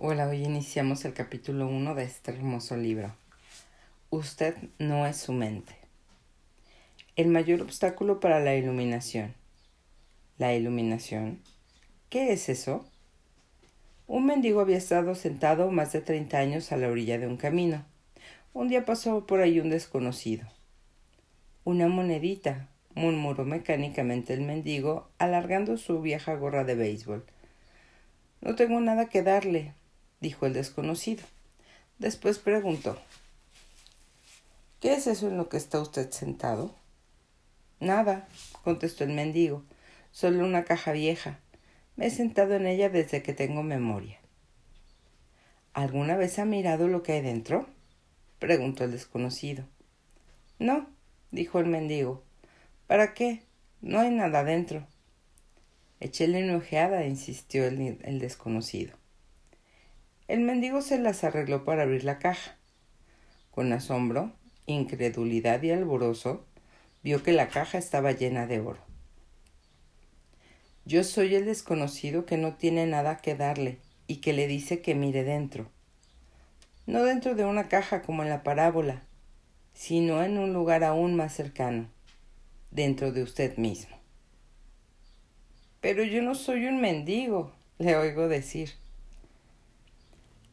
Hola, hoy iniciamos el capítulo 1 de este hermoso libro. Usted no es su mente. El mayor obstáculo para la iluminación. ¿La iluminación? ¿Qué es eso? Un mendigo había estado sentado más de treinta años a la orilla de un camino. Un día pasó por ahí un desconocido. Una monedita, murmuró mecánicamente el mendigo, alargando su vieja gorra de béisbol. No tengo nada que darle, dijo el desconocido. Después preguntó ¿Qué es eso en lo que está usted sentado? Nada, contestó el mendigo, solo una caja vieja. Me he sentado en ella desde que tengo memoria. ¿Alguna vez ha mirado lo que hay dentro? preguntó el desconocido. No, dijo el mendigo. ¿Para qué? No hay nada dentro. Echéle una ojeada, insistió el, el desconocido. El mendigo se las arregló para abrir la caja. Con asombro, incredulidad y alborozo, vio que la caja estaba llena de oro. Yo soy el desconocido que no tiene nada que darle y que le dice que mire dentro. No dentro de una caja como en la parábola, sino en un lugar aún más cercano, dentro de usted mismo. Pero yo no soy un mendigo, le oigo decir.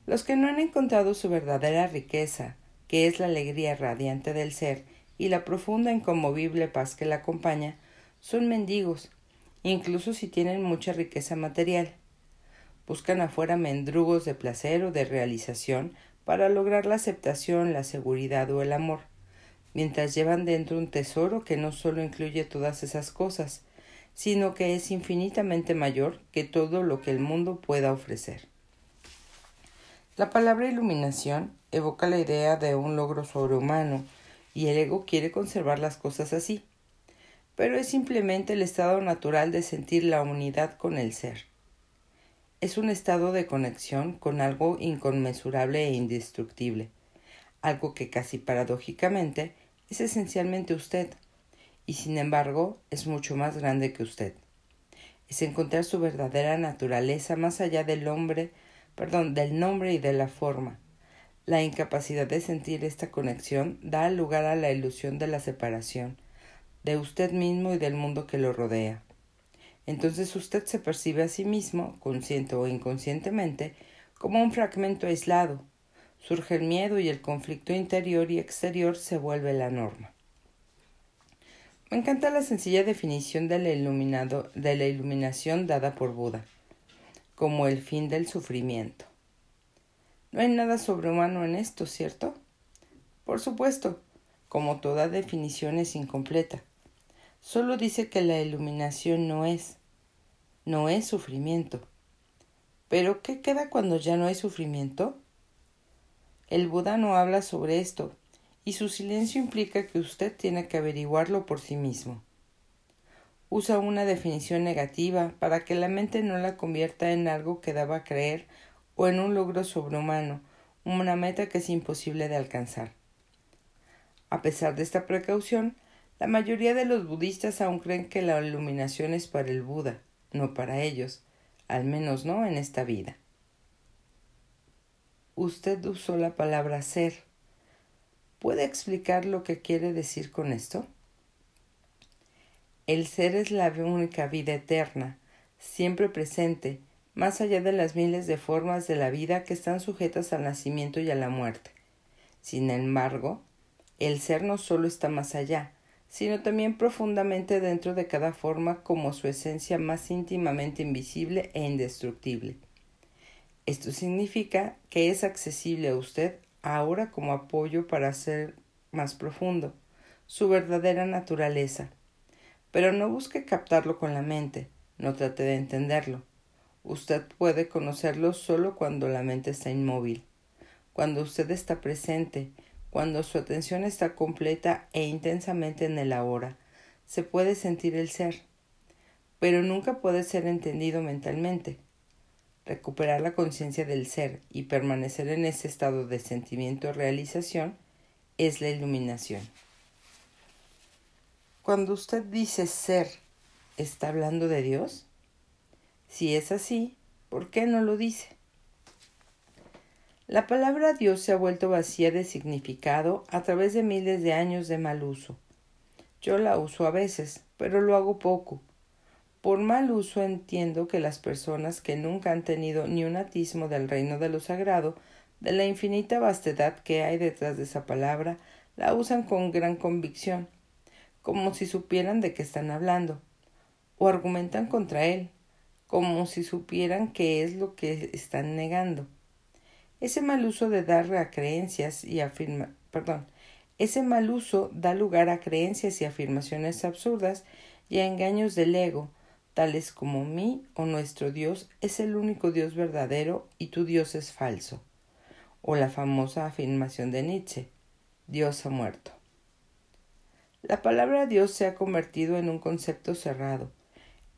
Los que no han encontrado su verdadera riqueza, que es la alegría radiante del ser y la profunda e inconmovible paz que la acompaña, son mendigos, incluso si tienen mucha riqueza material. Buscan afuera mendrugos de placer o de realización para lograr la aceptación, la seguridad o el amor, mientras llevan dentro un tesoro que no solo incluye todas esas cosas, sino que es infinitamente mayor que todo lo que el mundo pueda ofrecer. La palabra iluminación evoca la idea de un logro sobrehumano y el ego quiere conservar las cosas así, pero es simplemente el estado natural de sentir la unidad con el ser. Es un estado de conexión con algo inconmensurable e indestructible, algo que casi paradójicamente es esencialmente usted, y sin embargo es mucho más grande que usted. Es encontrar su verdadera naturaleza más allá del hombre perdón, del nombre y de la forma. La incapacidad de sentir esta conexión da lugar a la ilusión de la separación, de usted mismo y del mundo que lo rodea. Entonces usted se percibe a sí mismo, consciente o inconscientemente, como un fragmento aislado. Surge el miedo y el conflicto interior y exterior se vuelve la norma. Me encanta la sencilla definición de la, iluminado, de la iluminación dada por Buda como el fin del sufrimiento. No hay nada sobrehumano en esto, ¿cierto? Por supuesto, como toda definición es incompleta. Solo dice que la iluminación no es, no es sufrimiento. Pero ¿qué queda cuando ya no hay sufrimiento? El Buda no habla sobre esto, y su silencio implica que usted tiene que averiguarlo por sí mismo usa una definición negativa para que la mente no la convierta en algo que daba a creer o en un logro sobrehumano, una meta que es imposible de alcanzar. A pesar de esta precaución, la mayoría de los budistas aún creen que la iluminación es para el Buda, no para ellos, al menos no en esta vida. Usted usó la palabra ser. ¿Puede explicar lo que quiere decir con esto? El ser es la única vida eterna, siempre presente, más allá de las miles de formas de la vida que están sujetas al nacimiento y a la muerte. Sin embargo, el ser no solo está más allá, sino también profundamente dentro de cada forma como su esencia más íntimamente invisible e indestructible. Esto significa que es accesible a usted ahora como apoyo para ser más profundo, su verdadera naturaleza, pero no busque captarlo con la mente, no trate de entenderlo. Usted puede conocerlo solo cuando la mente está inmóvil, cuando usted está presente, cuando su atención está completa e intensamente en el ahora. Se puede sentir el ser, pero nunca puede ser entendido mentalmente. Recuperar la conciencia del ser y permanecer en ese estado de sentimiento realización es la iluminación. Cuando usted dice ser, ¿está hablando de Dios? Si es así, ¿por qué no lo dice? La palabra Dios se ha vuelto vacía de significado a través de miles de años de mal uso. Yo la uso a veces, pero lo hago poco. Por mal uso entiendo que las personas que nunca han tenido ni un atismo del reino de lo sagrado, de la infinita vastedad que hay detrás de esa palabra, la usan con gran convicción, como si supieran de qué están hablando, o argumentan contra él, como si supieran qué es lo que están negando. Ese mal uso de dar a creencias y afirma, perdón, ese mal uso da lugar a creencias y afirmaciones absurdas y a engaños del ego, tales como mí o nuestro Dios es el único Dios verdadero y tu Dios es falso, o la famosa afirmación de Nietzsche, Dios ha muerto. La palabra Dios se ha convertido en un concepto cerrado.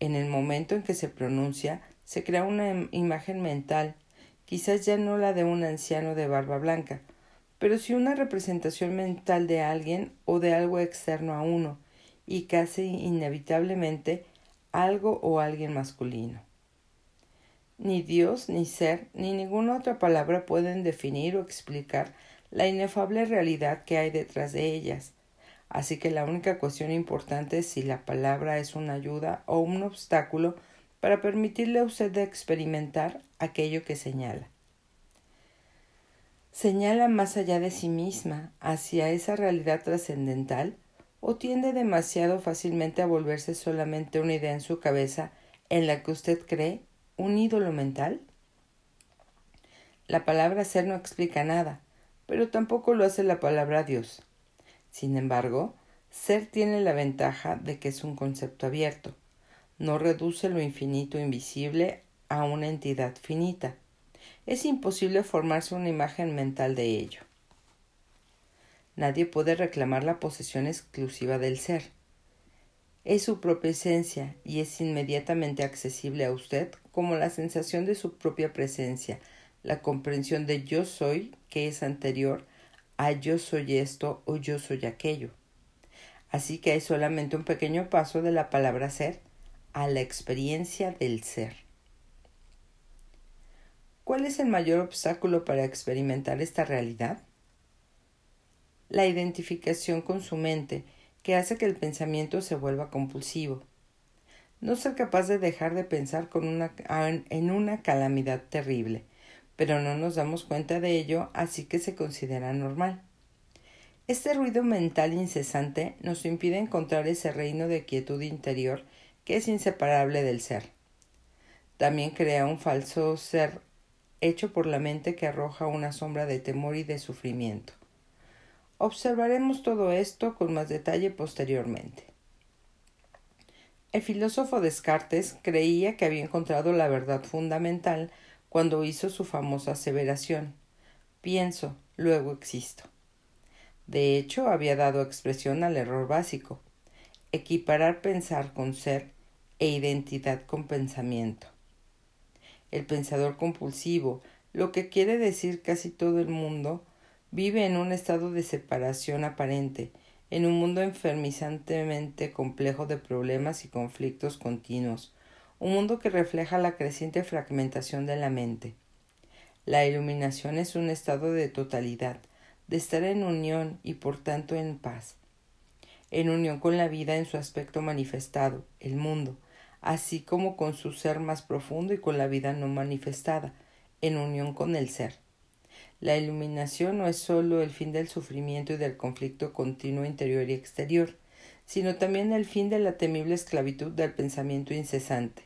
En el momento en que se pronuncia, se crea una imagen mental, quizás ya no la de un anciano de barba blanca, pero sí una representación mental de alguien o de algo externo a uno, y casi inevitablemente algo o alguien masculino. Ni Dios, ni ser, ni ninguna otra palabra pueden definir o explicar la inefable realidad que hay detrás de ellas. Así que la única cuestión importante es si la palabra es una ayuda o un obstáculo para permitirle a usted experimentar aquello que señala. ¿Señala más allá de sí misma hacia esa realidad trascendental o tiende demasiado fácilmente a volverse solamente una idea en su cabeza en la que usted cree un ídolo mental? La palabra ser no explica nada, pero tampoco lo hace la palabra Dios. Sin embargo, ser tiene la ventaja de que es un concepto abierto. No reduce lo infinito invisible a una entidad finita. Es imposible formarse una imagen mental de ello. Nadie puede reclamar la posesión exclusiva del ser. Es su propia esencia y es inmediatamente accesible a usted como la sensación de su propia presencia, la comprensión de yo soy que es anterior a yo soy esto o yo soy aquello. Así que hay solamente un pequeño paso de la palabra ser a la experiencia del ser. ¿Cuál es el mayor obstáculo para experimentar esta realidad? la identificación con su mente, que hace que el pensamiento se vuelva compulsivo. No ser capaz de dejar de pensar con una, en una calamidad terrible, pero no nos damos cuenta de ello, así que se considera normal. Este ruido mental incesante nos impide encontrar ese reino de quietud interior que es inseparable del ser. También crea un falso ser hecho por la mente que arroja una sombra de temor y de sufrimiento. Observaremos todo esto con más detalle posteriormente. El filósofo Descartes creía que había encontrado la verdad fundamental cuando hizo su famosa aseveración pienso, luego existo. De hecho, había dado expresión al error básico equiparar pensar con ser e identidad con pensamiento. El pensador compulsivo, lo que quiere decir casi todo el mundo, Vive en un estado de separación aparente, en un mundo enfermizantemente complejo de problemas y conflictos continuos, un mundo que refleja la creciente fragmentación de la mente. La iluminación es un estado de totalidad, de estar en unión y por tanto en paz, en unión con la vida en su aspecto manifestado, el mundo, así como con su ser más profundo y con la vida no manifestada, en unión con el ser. La iluminación no es sólo el fin del sufrimiento y del conflicto continuo interior y exterior, sino también el fin de la temible esclavitud del pensamiento incesante.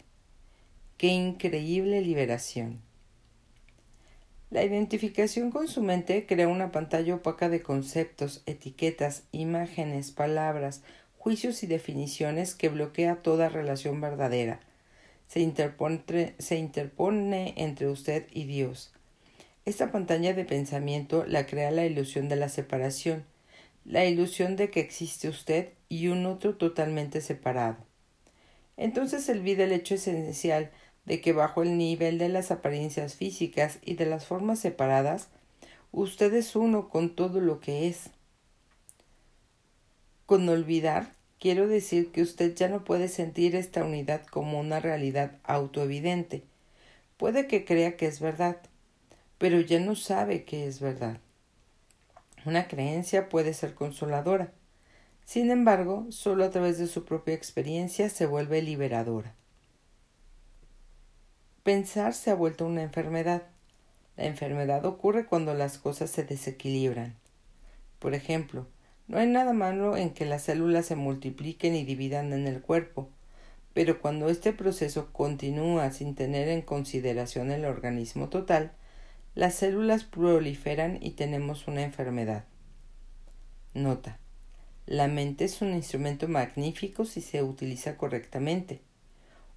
¡Qué increíble liberación! La identificación con su mente crea una pantalla opaca de conceptos, etiquetas, imágenes, palabras, juicios y definiciones que bloquea toda relación verdadera. Se interpone, se interpone entre usted y Dios esta pantalla de pensamiento la crea la ilusión de la separación, la ilusión de que existe usted y un otro totalmente separado. Entonces olvida el hecho esencial de que bajo el nivel de las apariencias físicas y de las formas separadas, usted es uno con todo lo que es. Con olvidar, quiero decir que usted ya no puede sentir esta unidad como una realidad autoevidente. Puede que crea que es verdad, pero ya no sabe qué es verdad. Una creencia puede ser consoladora. Sin embargo, solo a través de su propia experiencia se vuelve liberadora. Pensar se ha vuelto una enfermedad. La enfermedad ocurre cuando las cosas se desequilibran. Por ejemplo, no hay nada malo en que las células se multipliquen y dividan en el cuerpo, pero cuando este proceso continúa sin tener en consideración el organismo total, las células proliferan y tenemos una enfermedad. Nota. La mente es un instrumento magnífico si se utiliza correctamente.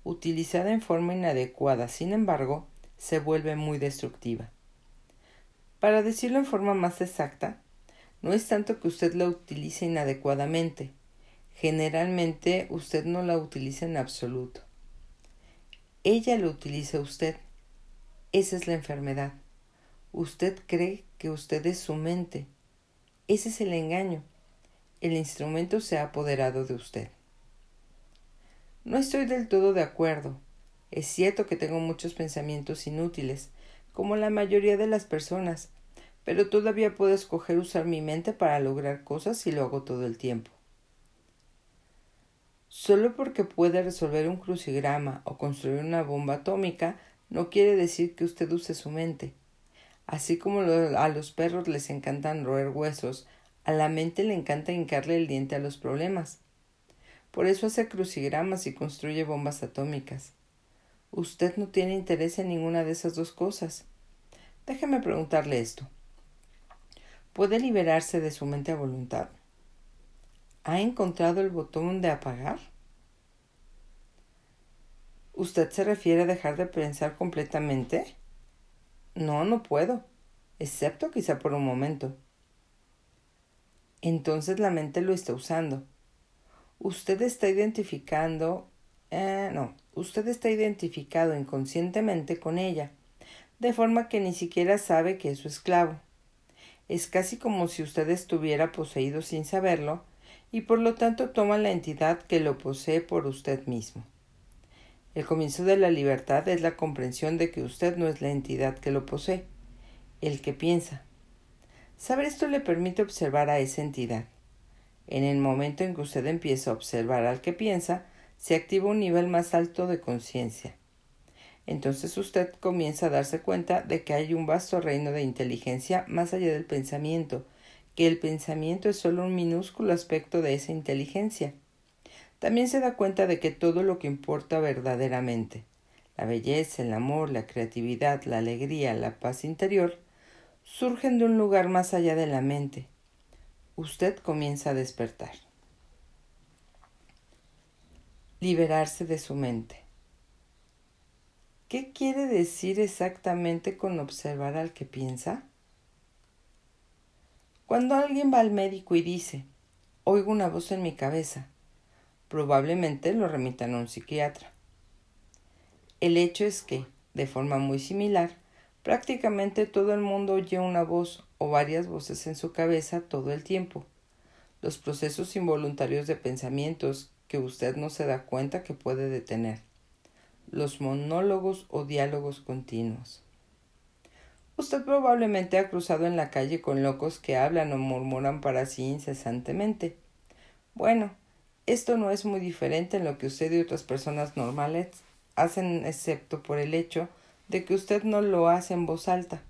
Utilizada en forma inadecuada, sin embargo, se vuelve muy destructiva. Para decirlo en forma más exacta, no es tanto que usted la utilice inadecuadamente. Generalmente usted no la utiliza en absoluto. Ella lo utiliza usted. Esa es la enfermedad. Usted cree que usted es su mente. Ese es el engaño. El instrumento se ha apoderado de usted. No estoy del todo de acuerdo. Es cierto que tengo muchos pensamientos inútiles, como la mayoría de las personas, pero todavía puedo escoger usar mi mente para lograr cosas y lo hago todo el tiempo. Solo porque puede resolver un crucigrama o construir una bomba atómica no quiere decir que usted use su mente. Así como a los perros les encantan roer huesos, a la mente le encanta hincarle el diente a los problemas. Por eso hace crucigramas y construye bombas atómicas. Usted no tiene interés en ninguna de esas dos cosas. Déjeme preguntarle esto. ¿Puede liberarse de su mente a voluntad? ¿Ha encontrado el botón de apagar? ¿Usted se refiere a dejar de pensar completamente? No, no puedo, excepto quizá por un momento. Entonces la mente lo está usando. Usted está identificando... Eh, no, usted está identificado inconscientemente con ella, de forma que ni siquiera sabe que es su esclavo. Es casi como si usted estuviera poseído sin saberlo, y por lo tanto toma la entidad que lo posee por usted mismo. El comienzo de la libertad es la comprensión de que usted no es la entidad que lo posee, el que piensa. Saber esto le permite observar a esa entidad. En el momento en que usted empieza a observar al que piensa, se activa un nivel más alto de conciencia. Entonces usted comienza a darse cuenta de que hay un vasto reino de inteligencia más allá del pensamiento, que el pensamiento es solo un minúsculo aspecto de esa inteligencia también se da cuenta de que todo lo que importa verdaderamente, la belleza, el amor, la creatividad, la alegría, la paz interior, surgen de un lugar más allá de la mente. Usted comienza a despertar. Liberarse de su mente. ¿Qué quiere decir exactamente con observar al que piensa? Cuando alguien va al médico y dice, oigo una voz en mi cabeza, probablemente lo remitan a un psiquiatra. El hecho es que, de forma muy similar, prácticamente todo el mundo oye una voz o varias voces en su cabeza todo el tiempo. Los procesos involuntarios de pensamientos que usted no se da cuenta que puede detener. Los monólogos o diálogos continuos. Usted probablemente ha cruzado en la calle con locos que hablan o murmuran para sí incesantemente. Bueno, esto no es muy diferente en lo que usted y otras personas normales hacen excepto por el hecho de que usted no lo hace en voz alta.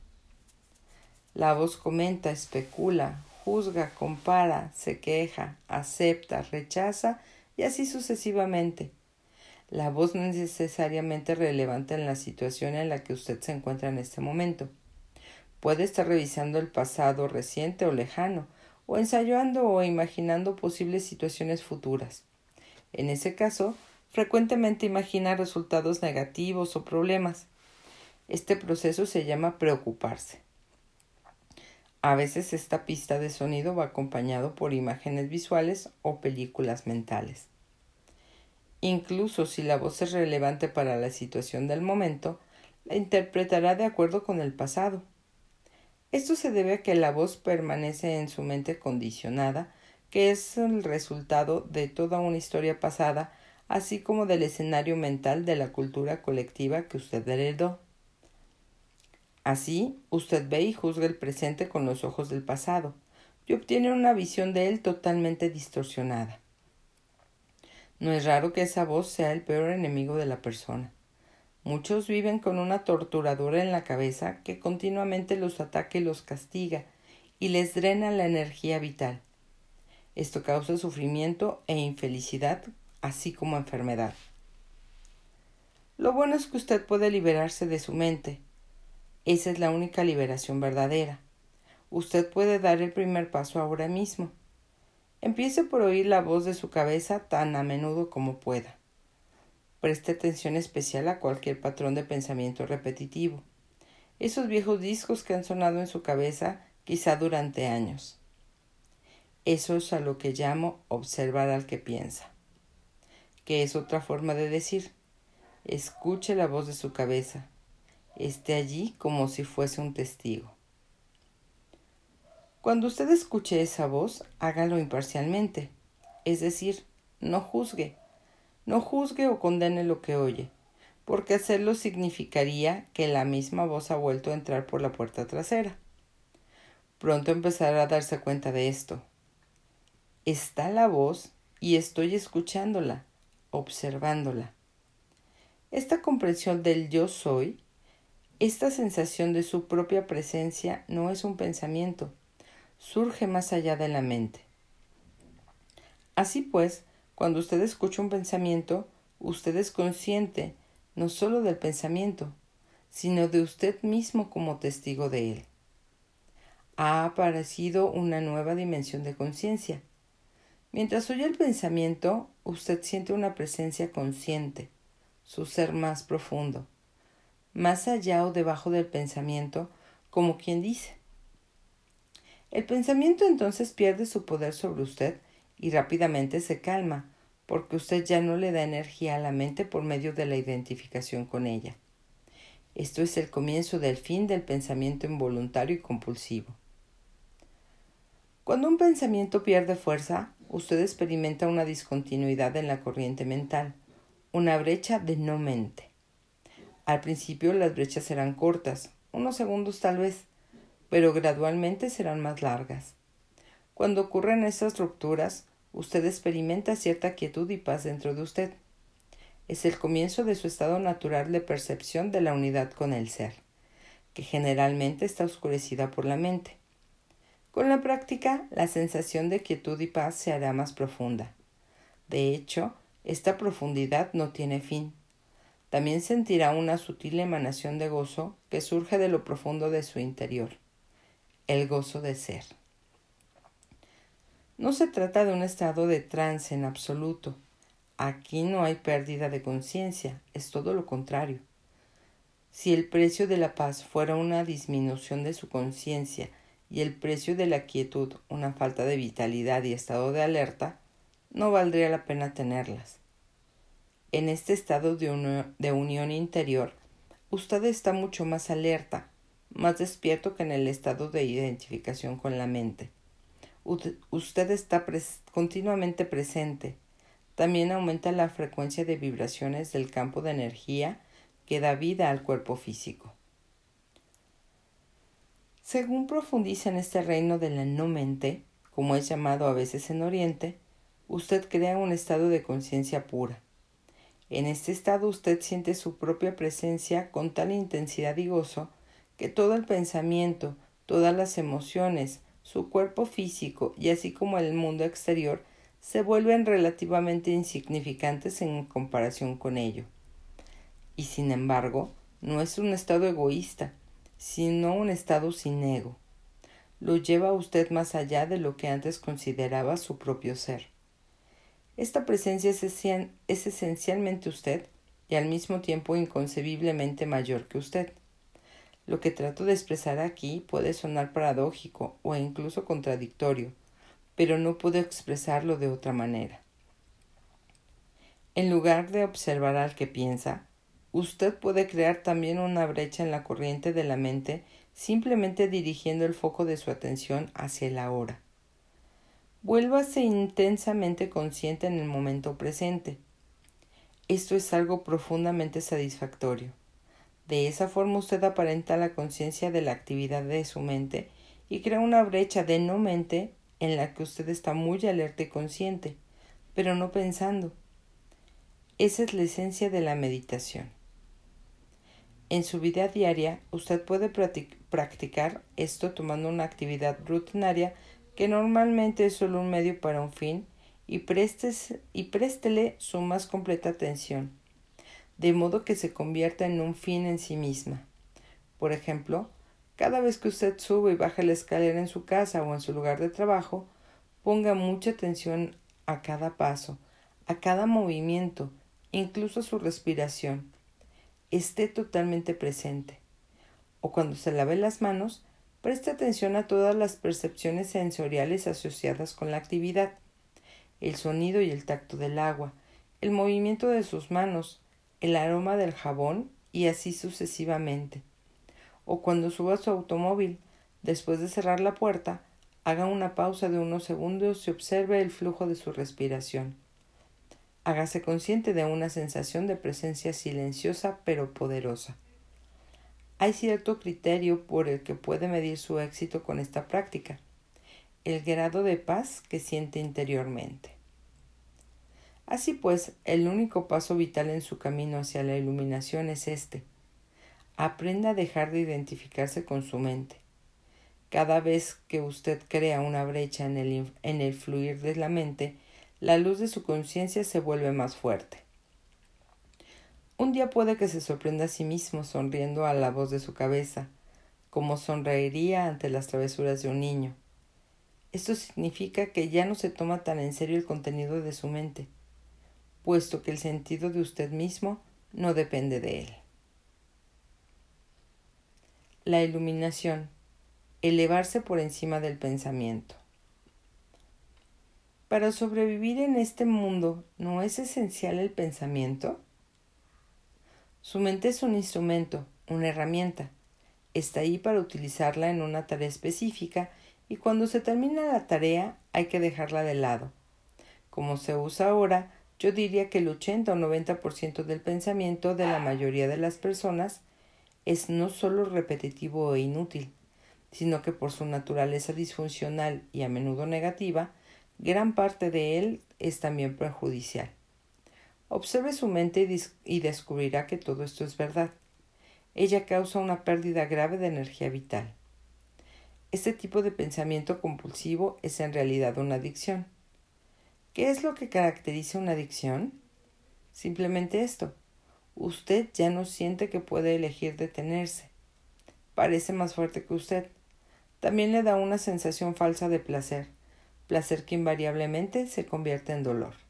La voz comenta, especula, juzga, compara, se queja, acepta, rechaza y así sucesivamente. La voz no es necesariamente relevante en la situación en la que usted se encuentra en este momento. Puede estar revisando el pasado reciente o lejano, o ensayando o imaginando posibles situaciones futuras. En ese caso, frecuentemente imagina resultados negativos o problemas. Este proceso se llama preocuparse. A veces esta pista de sonido va acompañado por imágenes visuales o películas mentales. Incluso si la voz es relevante para la situación del momento, la interpretará de acuerdo con el pasado. Esto se debe a que la voz permanece en su mente condicionada, que es el resultado de toda una historia pasada, así como del escenario mental de la cultura colectiva que usted heredó. Así, usted ve y juzga el presente con los ojos del pasado y obtiene una visión de él totalmente distorsionada. No es raro que esa voz sea el peor enemigo de la persona. Muchos viven con una torturadora en la cabeza que continuamente los ataca y los castiga y les drena la energía vital. Esto causa sufrimiento e infelicidad, así como enfermedad. Lo bueno es que usted puede liberarse de su mente. Esa es la única liberación verdadera. Usted puede dar el primer paso ahora mismo. Empiece por oír la voz de su cabeza tan a menudo como pueda. Preste atención especial a cualquier patrón de pensamiento repetitivo. Esos viejos discos que han sonado en su cabeza quizá durante años. Eso es a lo que llamo observar al que piensa, que es otra forma de decir, escuche la voz de su cabeza, esté allí como si fuese un testigo. Cuando usted escuche esa voz, hágalo imparcialmente, es decir, no juzgue, no juzgue o condene lo que oye, porque hacerlo significaría que la misma voz ha vuelto a entrar por la puerta trasera. Pronto empezará a darse cuenta de esto está la voz y estoy escuchándola, observándola. Esta comprensión del yo soy, esta sensación de su propia presencia no es un pensamiento, surge más allá de la mente. Así pues, cuando usted escucha un pensamiento, usted es consciente no solo del pensamiento, sino de usted mismo como testigo de él. Ha aparecido una nueva dimensión de conciencia, Mientras oye el pensamiento, usted siente una presencia consciente, su ser más profundo, más allá o debajo del pensamiento, como quien dice. El pensamiento entonces pierde su poder sobre usted y rápidamente se calma, porque usted ya no le da energía a la mente por medio de la identificación con ella. Esto es el comienzo del fin del pensamiento involuntario y compulsivo. Cuando un pensamiento pierde fuerza, usted experimenta una discontinuidad en la corriente mental, una brecha de no mente. Al principio las brechas serán cortas, unos segundos tal vez, pero gradualmente serán más largas. Cuando ocurren estas rupturas, usted experimenta cierta quietud y paz dentro de usted. Es el comienzo de su estado natural de percepción de la unidad con el ser, que generalmente está oscurecida por la mente. Con la práctica, la sensación de quietud y paz se hará más profunda. De hecho, esta profundidad no tiene fin. También sentirá una sutil emanación de gozo que surge de lo profundo de su interior, el gozo de ser. No se trata de un estado de trance en absoluto. Aquí no hay pérdida de conciencia, es todo lo contrario. Si el precio de la paz fuera una disminución de su conciencia y el precio de la quietud, una falta de vitalidad y estado de alerta, no valdría la pena tenerlas. En este estado de, unión interior, usted está mucho más alerta, más despierto que en el estado de identificación con la mente. Usted está continuamente presente. También aumenta la frecuencia de vibraciones del campo de energía que da vida al cuerpo físico. Según profundiza en este reino de la no mente, como es llamado a veces en Oriente, usted crea un estado de conciencia pura. En este estado usted siente su propia presencia con tal intensidad y gozo que todo el pensamiento, todas las emociones, su cuerpo físico y así como el mundo exterior se vuelven relativamente insignificantes en comparación con ello. Y sin embargo, no es un estado egoísta, sino un estado sin ego. Lo lleva a usted más allá de lo que antes consideraba su propio ser. Esta presencia es, es esencialmente usted y al mismo tiempo inconcebiblemente mayor que usted. Lo que trato de expresar aquí puede sonar paradójico o incluso contradictorio, pero no puedo expresarlo de otra manera. En lugar de observar al que piensa, Usted puede crear también una brecha en la corriente de la mente simplemente dirigiendo el foco de su atención hacia el ahora. Vuélvase intensamente consciente en el momento presente. Esto es algo profundamente satisfactorio. De esa forma usted aparenta la conciencia de la actividad de su mente y crea una brecha de no mente en la que usted está muy alerta y consciente, pero no pensando. Esa es la esencia de la meditación. En su vida diaria, usted puede practicar esto tomando una actividad rutinaria que normalmente es solo un medio para un fin y, y préstele su más completa atención de modo que se convierta en un fin en sí misma. Por ejemplo, cada vez que usted sube y baja la escalera en su casa o en su lugar de trabajo, ponga mucha atención a cada paso, a cada movimiento, incluso a su respiración. Esté totalmente presente. O cuando se lave las manos, preste atención a todas las percepciones sensoriales asociadas con la actividad, el sonido y el tacto del agua, el movimiento de sus manos, el aroma del jabón y así sucesivamente. O cuando suba su automóvil, después de cerrar la puerta, haga una pausa de unos segundos y observe el flujo de su respiración. Hágase consciente de una sensación de presencia silenciosa pero poderosa. Hay cierto criterio por el que puede medir su éxito con esta práctica, el grado de paz que siente interiormente. Así pues, el único paso vital en su camino hacia la iluminación es este. Aprenda a dejar de identificarse con su mente. Cada vez que usted crea una brecha en el, en el fluir de la mente, la luz de su conciencia se vuelve más fuerte. Un día puede que se sorprenda a sí mismo sonriendo a la voz de su cabeza, como sonreiría ante las travesuras de un niño. Esto significa que ya no se toma tan en serio el contenido de su mente puesto que el sentido de usted mismo no depende de él. La iluminación. Elevarse por encima del pensamiento. Para sobrevivir en este mundo, ¿no es esencial el pensamiento? Su mente es un instrumento, una herramienta. Está ahí para utilizarla en una tarea específica y cuando se termina la tarea hay que dejarla de lado. Como se usa ahora, yo diría que el 80 o 90% del pensamiento de la mayoría de las personas es no solo repetitivo e inútil, sino que por su naturaleza disfuncional y a menudo negativa, gran parte de él es también perjudicial. Observe su mente y, descubrirá que todo esto es verdad. Ella causa una pérdida grave de energía vital. Este tipo de pensamiento compulsivo es en realidad una adicción. ¿Qué es lo que caracteriza una adicción? Simplemente esto. Usted ya no siente que puede elegir detenerse. Parece más fuerte que usted. También le da una sensación falsa de placer, placer que invariablemente se convierte en dolor.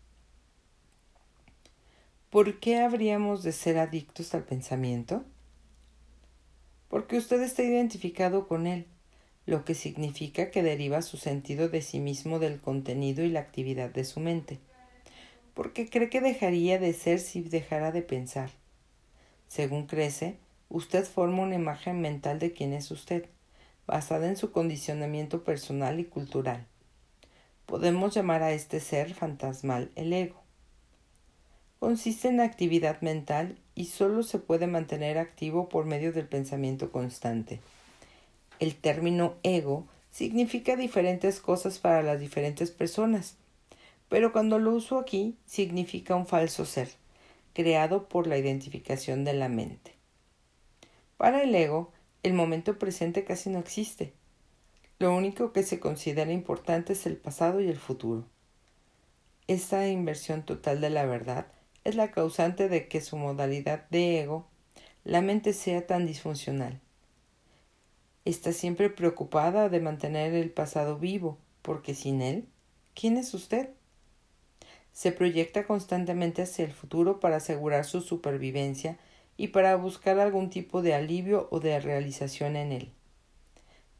¿Por qué habríamos de ser adictos al pensamiento? Porque usted está identificado con él, lo que significa que deriva su sentido de sí mismo del contenido y la actividad de su mente, porque cree que dejaría de ser si dejara de pensar. Según crece, usted forma una imagen mental de quién es usted, basada en su condicionamiento personal y cultural. Podemos llamar a este ser fantasmal el ego. Consiste en actividad mental y solo se puede mantener activo por medio del pensamiento constante. El término ego significa diferentes cosas para las diferentes personas, pero cuando lo uso aquí significa un falso ser, creado por la identificación de la mente. Para el ego, el momento presente casi no existe. Lo único que se considera importante es el pasado y el futuro. Esta inversión total de la verdad es la causante de que su modalidad de ego, la mente sea tan disfuncional está siempre preocupada de mantener el pasado vivo, porque sin él, ¿quién es usted? Se proyecta constantemente hacia el futuro para asegurar su supervivencia y para buscar algún tipo de alivio o de realización en él.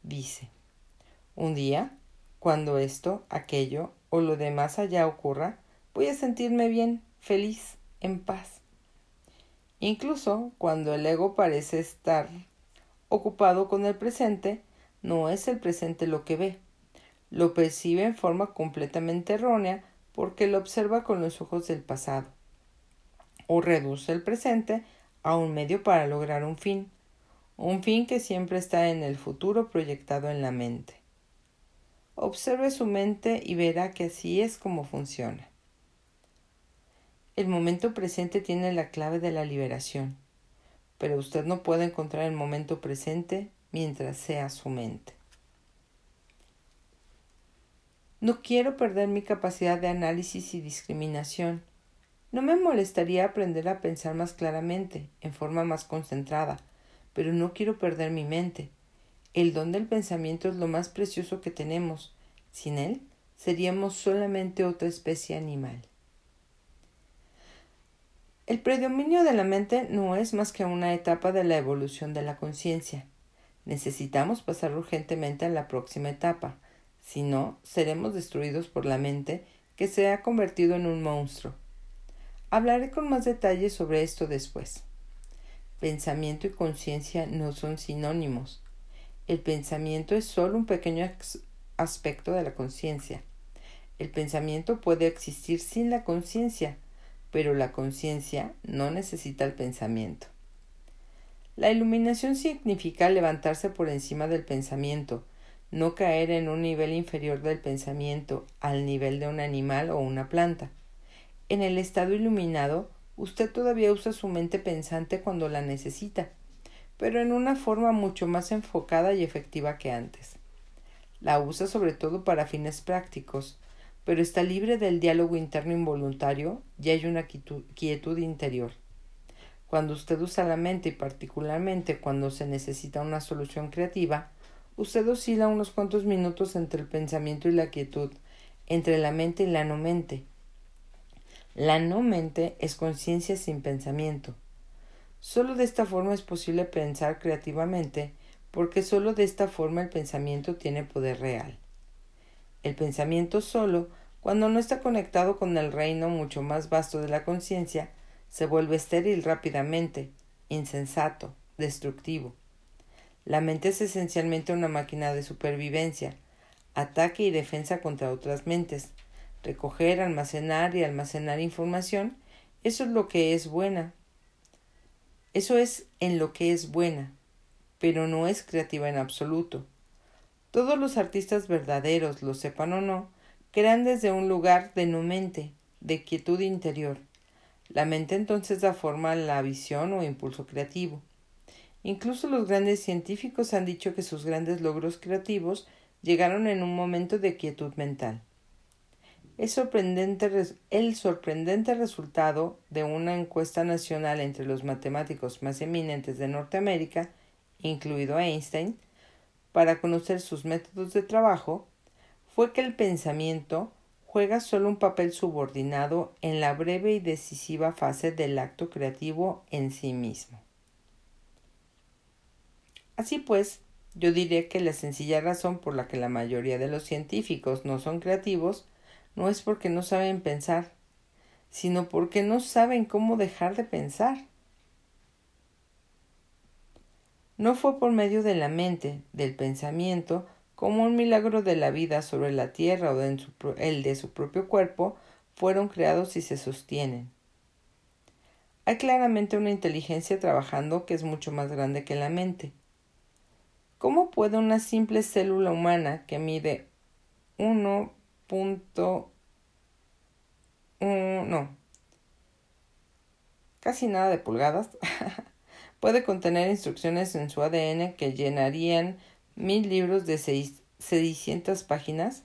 Dice, un día, cuando esto, aquello o lo de más allá ocurra, voy a sentirme bien, feliz, en paz. Incluso cuando el ego parece estar ocupado con el presente, no es el presente lo que ve. Lo percibe en forma completamente errónea porque lo observa con los ojos del pasado. O reduce el presente a un medio para lograr un fin, un fin que siempre está en el futuro proyectado en la mente. Observe su mente y verá que así es como funciona. El momento presente tiene la clave de la liberación, pero usted no puede encontrar el momento presente mientras sea su mente. No quiero perder mi capacidad de análisis y discriminación. No me molestaría aprender a pensar más claramente, en forma más concentrada, pero no quiero perder mi mente. El don del pensamiento es lo más precioso que tenemos. Sin él, seríamos solamente otra especie animal. El predominio de la mente no es más que una etapa de la evolución de la conciencia. Necesitamos pasar urgentemente a la próxima etapa, si no, seremos destruidos por la mente que se ha convertido en un monstruo. Hablaré con más detalles sobre esto después. Pensamiento y conciencia no son sinónimos. El pensamiento es solo un pequeño aspecto de la conciencia. El pensamiento puede existir sin la conciencia, pero la conciencia no necesita el pensamiento. La iluminación significa levantarse por encima del pensamiento, no caer en un nivel inferior del pensamiento, al nivel de un animal o una planta. En el estado iluminado, usted todavía usa su mente pensante cuando la necesita, pero en una forma mucho más enfocada y efectiva que antes. La usa sobre todo para fines prácticos, pero está libre del diálogo interno involuntario y hay una quietud interior. Cuando usted usa la mente y particularmente cuando se necesita una solución creativa, Usted oscila unos cuantos minutos entre el pensamiento y la quietud, entre la mente y la no mente. La no mente es conciencia sin pensamiento. Solo de esta forma es posible pensar creativamente, porque solo de esta forma el pensamiento tiene poder real. El pensamiento solo, cuando no está conectado con el reino mucho más vasto de la conciencia, se vuelve estéril rápidamente, insensato, destructivo. La mente es esencialmente una máquina de supervivencia, ataque y defensa contra otras mentes. Recoger, almacenar y almacenar información, eso es lo que es buena. Eso es en lo que es buena, pero no es creativa en absoluto. Todos los artistas verdaderos, lo sepan o no, crean desde un lugar de no mente, de quietud interior. La mente entonces da forma a la visión o impulso creativo. Incluso los grandes científicos han dicho que sus grandes logros creativos llegaron en un momento de quietud mental. El sorprendente, el sorprendente resultado de una encuesta nacional entre los matemáticos más eminentes de Norteamérica, incluido Einstein, para conocer sus métodos de trabajo, fue que el pensamiento juega solo un papel subordinado en la breve y decisiva fase del acto creativo en sí mismo. Así pues, yo diré que la sencilla razón por la que la mayoría de los científicos no son creativos no es porque no saben pensar, sino porque no saben cómo dejar de pensar. No fue por medio de la mente, del pensamiento, como un milagro de la vida sobre la tierra o el de su propio cuerpo, fueron creados y se sostienen. Hay claramente una inteligencia trabajando que es mucho más grande que la mente. ¿Cómo puede una simple célula humana que mide 1.1 no, casi nada de pulgadas, puede contener instrucciones en su ADN que llenarían mil libros de 600 páginas?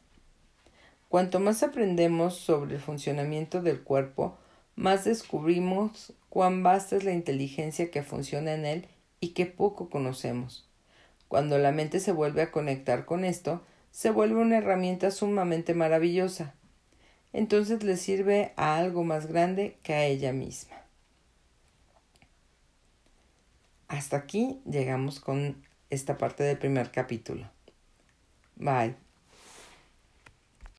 Cuanto más aprendemos sobre el funcionamiento del cuerpo, más descubrimos cuán vasta es la inteligencia que funciona en él y que poco conocemos. Cuando la mente se vuelve a conectar con esto, se vuelve una herramienta sumamente maravillosa. Entonces le sirve a algo más grande que a ella misma. Hasta aquí llegamos con esta parte del primer capítulo. Bye.